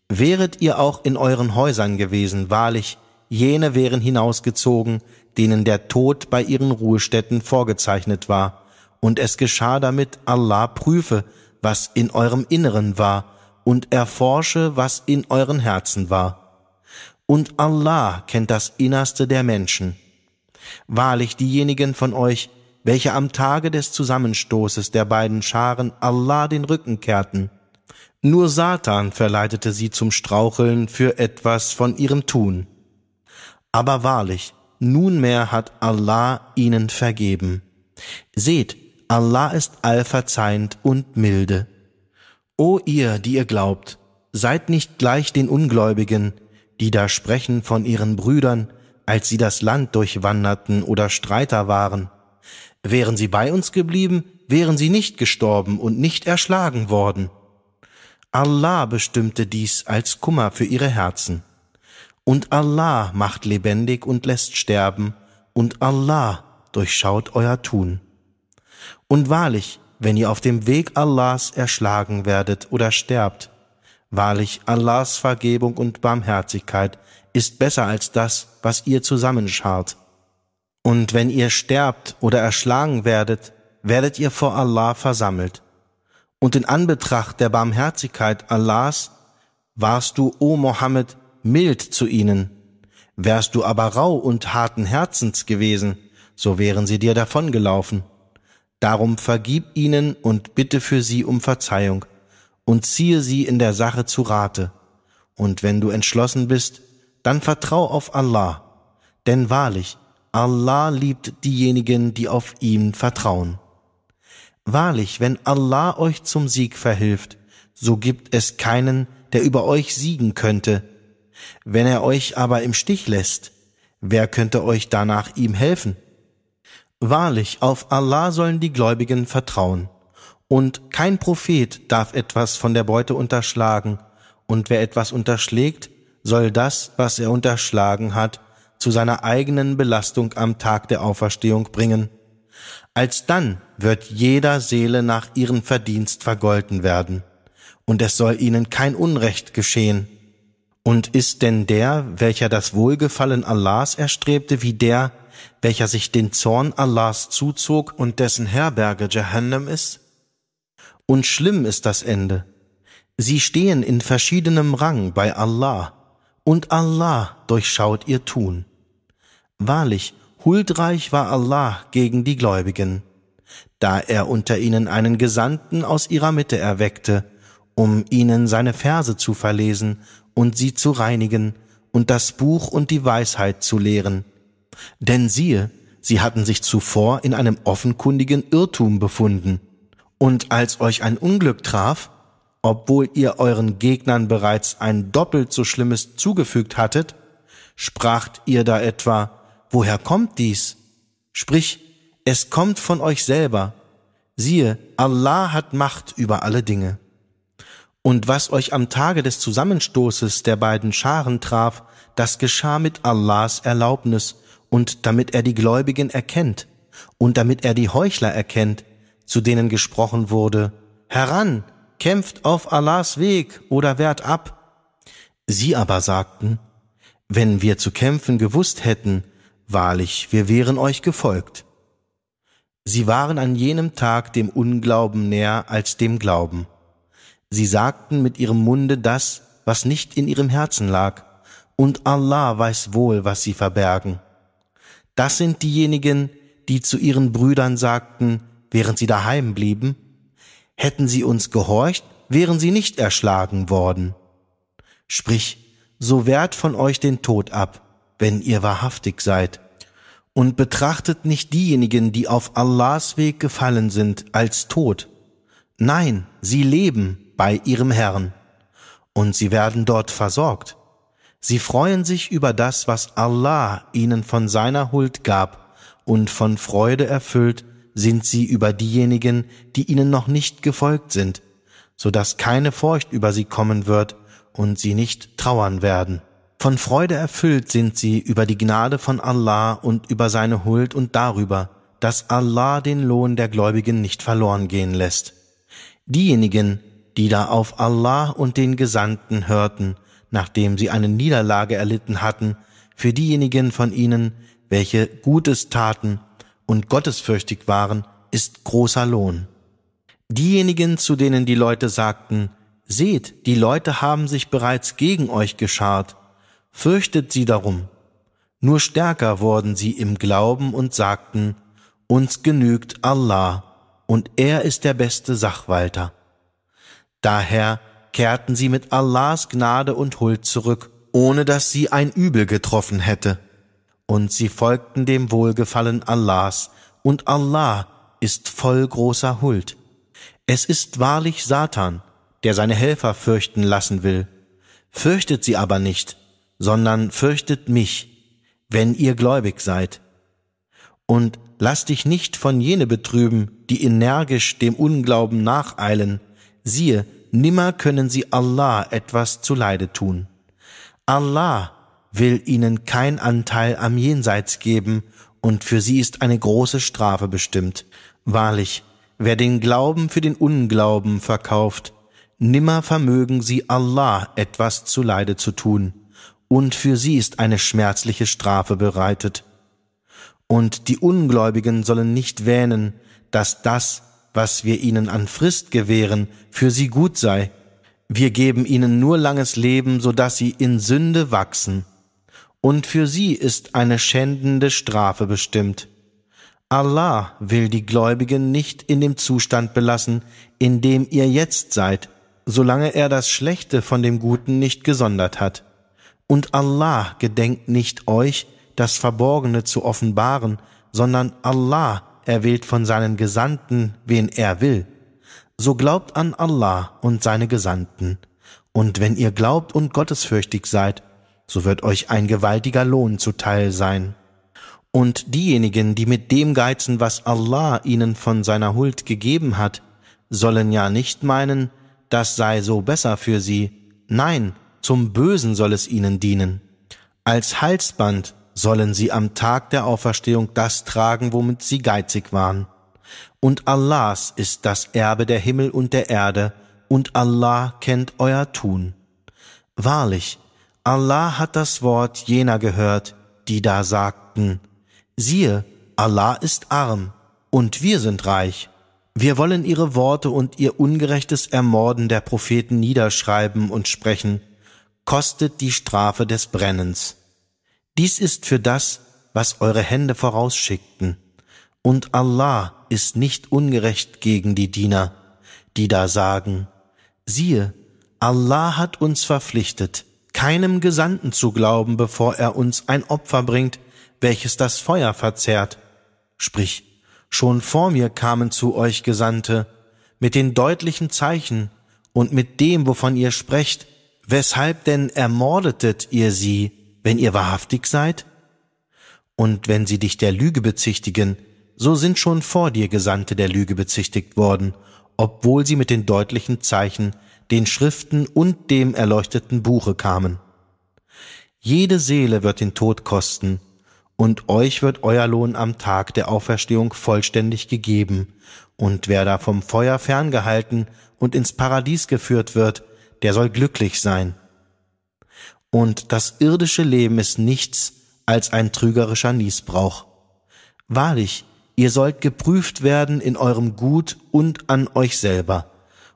wäret ihr auch in euren Häusern gewesen, wahrlich, jene wären hinausgezogen, denen der Tod bei ihren Ruhestätten vorgezeichnet war, und es geschah damit, Allah prüfe, was in eurem Inneren war, und erforsche, was in euren Herzen war. Und Allah kennt das Innerste der Menschen. Wahrlich diejenigen von euch, welche am Tage des Zusammenstoßes der beiden Scharen Allah den Rücken kehrten, Nur Satan verleitete sie zum Straucheln für etwas von ihrem Tun. Aber wahrlich, nunmehr hat Allah ihnen vergeben. Seht, Allah ist allverzeihend und milde. O ihr, die ihr glaubt, seid nicht gleich den Ungläubigen, die da sprechen von ihren Brüdern, als sie das Land durchwanderten oder Streiter waren. Wären sie bei uns geblieben, wären sie nicht gestorben und nicht erschlagen worden. Allah bestimmte dies als Kummer für ihre Herzen. Und Allah macht lebendig und lässt sterben, und Allah durchschaut euer Tun. Und wahrlich, wenn ihr auf dem Weg Allahs erschlagen werdet oder sterbt, wahrlich Allahs Vergebung und Barmherzigkeit ist besser als das, was ihr zusammenschart. Und wenn ihr sterbt oder erschlagen werdet, werdet ihr vor Allah versammelt. Und in Anbetracht der Barmherzigkeit Allahs warst du, o Mohammed, mild zu ihnen. Wärst du aber rau und harten Herzens gewesen, so wären sie dir davongelaufen. Darum vergib ihnen und bitte für sie um Verzeihung und ziehe sie in der Sache zu Rate. Und wenn du entschlossen bist, dann vertrau auf Allah, denn wahrlich, Allah liebt diejenigen, die auf ihm vertrauen. Wahrlich, wenn Allah euch zum Sieg verhilft, so gibt es keinen, der über euch siegen könnte. Wenn er euch aber im Stich lässt, wer könnte euch danach ihm helfen? Wahrlich, auf Allah sollen die Gläubigen vertrauen. Und kein Prophet darf etwas von der Beute unterschlagen, und wer etwas unterschlägt, soll das, was er unterschlagen hat, zu seiner eigenen Belastung am Tag der Auferstehung bringen. Alsdann wird jeder Seele nach ihrem Verdienst vergolten werden, und es soll ihnen kein Unrecht geschehen. Und ist denn der, welcher das Wohlgefallen Allahs erstrebte, wie der, welcher sich den Zorn Allahs zuzog und dessen Herberge Jahannam ist? Und schlimm ist das Ende. Sie stehen in verschiedenem Rang bei Allah, und Allah durchschaut ihr Tun. Wahrlich, huldreich war Allah gegen die Gläubigen, da er unter ihnen einen Gesandten aus ihrer Mitte erweckte, um ihnen seine Verse zu verlesen und sie zu reinigen und das Buch und die Weisheit zu lehren. Denn siehe, sie hatten sich zuvor in einem offenkundigen Irrtum befunden. Und als euch ein Unglück traf, obwohl ihr euren Gegnern bereits ein doppelt so schlimmes zugefügt hattet, spracht ihr da etwa, woher kommt dies? Sprich, es kommt von euch selber. Siehe, Allah hat Macht über alle Dinge. Und was euch am Tage des Zusammenstoßes der beiden Scharen traf, das geschah mit Allahs Erlaubnis und damit er die Gläubigen erkennt und damit er die Heuchler erkennt, zu denen gesprochen wurde, Heran, kämpft auf Allahs Weg oder wehrt ab. Sie aber sagten, wenn wir zu kämpfen gewusst hätten, wahrlich, wir wären euch gefolgt. Sie waren an jenem Tag dem Unglauben näher als dem Glauben. Sie sagten mit ihrem Munde das, was nicht in ihrem Herzen lag, und Allah weiß wohl, was sie verbergen. Das sind diejenigen, die zu ihren Brüdern sagten, während sie daheim blieben, hätten sie uns gehorcht, wären sie nicht erschlagen worden. Sprich, so wehrt von euch den Tod ab, wenn ihr wahrhaftig seid, und betrachtet nicht diejenigen, die auf Allahs Weg gefallen sind, als tot. Nein, sie leben bei ihrem Herrn, und sie werden dort versorgt. Sie freuen sich über das, was Allah ihnen von seiner Huld gab, und von Freude erfüllt sind sie über diejenigen, die ihnen noch nicht gefolgt sind, so dass keine Furcht über sie kommen wird und sie nicht trauern werden. Von Freude erfüllt sind sie über die Gnade von Allah und über seine Huld und darüber, dass Allah den Lohn der Gläubigen nicht verloren gehen lässt. Diejenigen, die da auf Allah und den Gesandten hörten nachdem sie eine Niederlage erlitten hatten, für diejenigen von ihnen, welche Gutes taten und gottesfürchtig waren, ist großer Lohn. Diejenigen, zu denen die Leute sagten, Seht, die Leute haben sich bereits gegen euch geschart, fürchtet sie darum. Nur stärker wurden sie im Glauben und sagten, Uns genügt Allah, und er ist der beste Sachwalter. Daher kehrten sie mit Allahs Gnade und Huld zurück, ohne dass sie ein Übel getroffen hätte. Und sie folgten dem Wohlgefallen Allahs, und Allah ist voll großer Huld. Es ist wahrlich Satan, der seine Helfer fürchten lassen will. Fürchtet sie aber nicht, sondern fürchtet mich, wenn ihr gläubig seid. Und lass dich nicht von jene betrüben, die energisch dem Unglauben nacheilen. Siehe, nimmer können sie Allah etwas zuleide tun. Allah will ihnen kein Anteil am Jenseits geben, und für sie ist eine große Strafe bestimmt. Wahrlich, wer den Glauben für den Unglauben verkauft, nimmer vermögen sie Allah etwas zuleide zu tun, und für sie ist eine schmerzliche Strafe bereitet. Und die Ungläubigen sollen nicht wähnen, dass das, was wir ihnen an Frist gewähren, für sie gut sei. Wir geben ihnen nur langes Leben, so dass sie in Sünde wachsen. Und für sie ist eine schändende Strafe bestimmt. Allah will die Gläubigen nicht in dem Zustand belassen, in dem ihr jetzt seid, solange er das Schlechte von dem Guten nicht gesondert hat. Und Allah gedenkt nicht euch, das Verborgene zu offenbaren, sondern Allah erwählt von seinen Gesandten, wen er will. So glaubt an Allah und seine Gesandten. Und wenn ihr glaubt und gottesfürchtig seid, so wird euch ein gewaltiger Lohn zuteil sein. Und diejenigen, die mit dem geizen, was Allah ihnen von seiner Huld gegeben hat, sollen ja nicht meinen, das sei so besser für sie. Nein, zum Bösen soll es ihnen dienen. Als Halsband sollen sie am Tag der Auferstehung das tragen, womit sie geizig waren. Und Allahs ist das Erbe der Himmel und der Erde, und Allah kennt euer Tun. Wahrlich, Allah hat das Wort jener gehört, die da sagten, siehe, Allah ist arm, und wir sind reich. Wir wollen ihre Worte und ihr ungerechtes Ermorden der Propheten niederschreiben und sprechen, kostet die Strafe des Brennens. Dies ist für das, was eure Hände vorausschickten. Und Allah ist nicht ungerecht gegen die Diener, die da sagen, siehe, Allah hat uns verpflichtet, keinem Gesandten zu glauben, bevor er uns ein Opfer bringt, welches das Feuer verzehrt. Sprich, schon vor mir kamen zu euch Gesandte, mit den deutlichen Zeichen und mit dem, wovon ihr sprecht, weshalb denn ermordetet ihr sie, wenn ihr wahrhaftig seid? Und wenn sie dich der Lüge bezichtigen, so sind schon vor dir Gesandte der Lüge bezichtigt worden, obwohl sie mit den deutlichen Zeichen, den Schriften und dem erleuchteten Buche kamen. Jede Seele wird den Tod kosten, und euch wird euer Lohn am Tag der Auferstehung vollständig gegeben, und wer da vom Feuer ferngehalten und ins Paradies geführt wird, der soll glücklich sein und das irdische Leben ist nichts als ein trügerischer Niesbrauch. Wahrlich, ihr sollt geprüft werden in eurem Gut und an euch selber.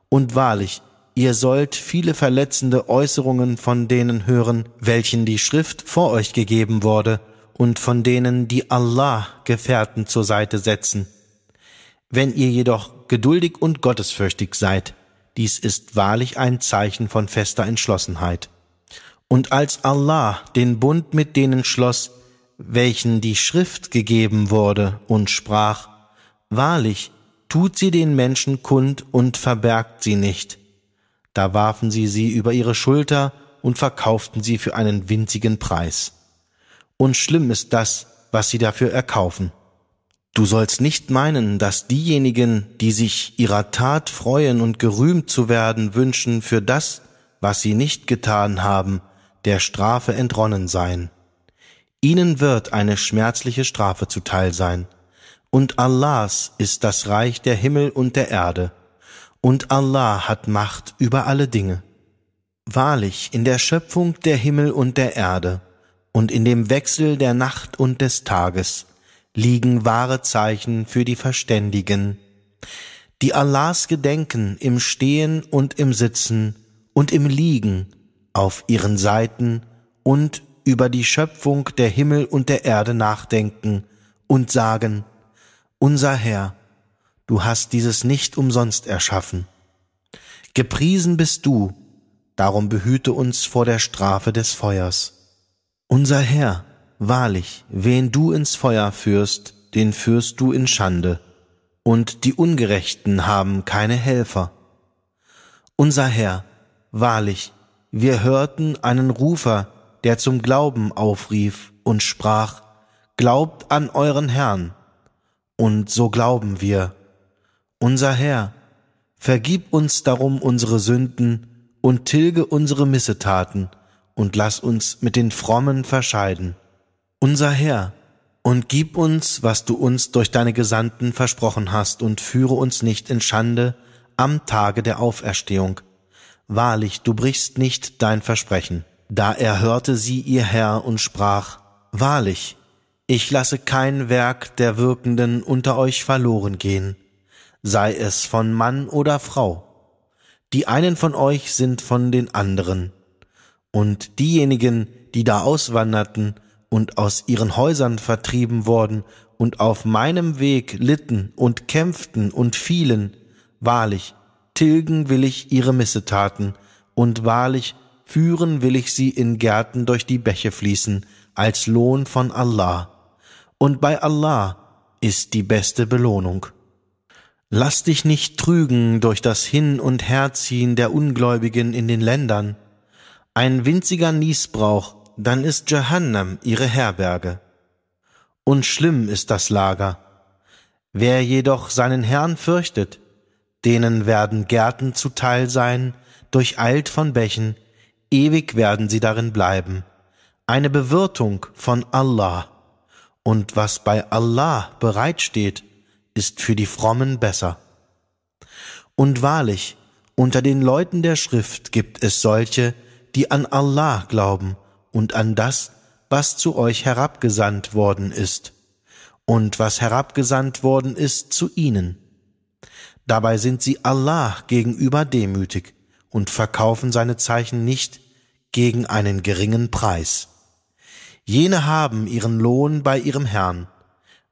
Und wahrlich, ihr sollt viele verletzende Äußerungen von denen hören, welchen die Schrift vor euch gegeben wurde, und von denen, die Allah Gefährten zur Seite setzen. Wenn ihr jedoch geduldig und gottesfürchtig seid, dies ist wahrlich ein Zeichen von fester Entschlossenheit. Und als Allah den Bund mit denen schloss, welchen die Schrift gegeben wurde, und sprach, Wahrlich, tut sie den Menschen kund und verbergt sie nicht. Da warfen sie sie über ihre Schulter und verkauften sie für einen winzigen Preis. Und schlimm ist das, was sie dafür erkaufen. Du sollst nicht meinen, dass diejenigen, die sich ihrer Tat freuen und gerühmt zu werden wünschen für das, was sie nicht getan haben, der Strafe entronnen sein. Ihnen wird eine schmerzliche Strafe zuteil sein. Und Allahs ist das Reich der Himmel und der Erde. Und Allah hat Macht über alle Dinge. Wahrlich, in der Schöpfung der Himmel und der Erde und in dem Wechsel der Nacht und des Tages liegen wahre Zeichen für die Verständigen, die Allahs gedenken im Stehen und im Sitzen und im Liegen auf ihren Seiten und über die Schöpfung der Himmel und der Erde nachdenken und sagen, unser Herr, du hast dieses nicht umsonst erschaffen. Gepriesen bist du, darum behüte uns vor der Strafe des Feuers. Unser Herr, wahrlich, wen du ins Feuer führst, den führst du in Schande, und die Ungerechten haben keine Helfer. Unser Herr, wahrlich, wir hörten einen Rufer, der zum Glauben aufrief und sprach, Glaubt an euren Herrn. Und so glauben wir. Unser Herr, vergib uns darum unsere Sünden und tilge unsere Missetaten und lass uns mit den Frommen verscheiden. Unser Herr, und gib uns, was du uns durch deine Gesandten versprochen hast, und führe uns nicht in Schande am Tage der Auferstehung. Wahrlich, du brichst nicht dein Versprechen. Da erhörte sie ihr Herr und sprach, Wahrlich, ich lasse kein Werk der Wirkenden unter euch verloren gehen, sei es von Mann oder Frau. Die einen von euch sind von den anderen, und diejenigen, die da auswanderten, und aus ihren Häusern vertrieben worden und auf meinem Weg litten und kämpften und fielen, wahrlich, tilgen will ich ihre Missetaten, und wahrlich, führen will ich sie in Gärten durch die Bäche fließen, als Lohn von Allah. Und bei Allah ist die beste Belohnung. Lass dich nicht trügen durch das Hin- und Herziehen der Ungläubigen in den Ländern. Ein winziger Niesbrauch dann ist Jahannam ihre Herberge. Und schlimm ist das Lager. Wer jedoch seinen Herrn fürchtet, denen werden Gärten zuteil sein, durcheilt von Bächen, ewig werden sie darin bleiben. Eine Bewirtung von Allah. Und was bei Allah bereitsteht, ist für die Frommen besser. Und wahrlich, unter den Leuten der Schrift gibt es solche, die an Allah glauben und an das, was zu euch herabgesandt worden ist, und was herabgesandt worden ist zu ihnen. Dabei sind sie Allah gegenüber demütig und verkaufen seine Zeichen nicht gegen einen geringen Preis. Jene haben ihren Lohn bei ihrem Herrn.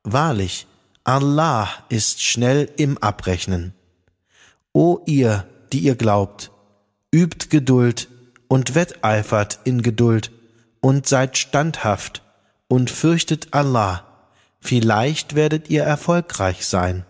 Wahrlich, Allah ist schnell im Abrechnen. O ihr, die ihr glaubt, übt Geduld und wetteifert in Geduld und seid standhaft und fürchtet Allah, vielleicht werdet ihr erfolgreich sein.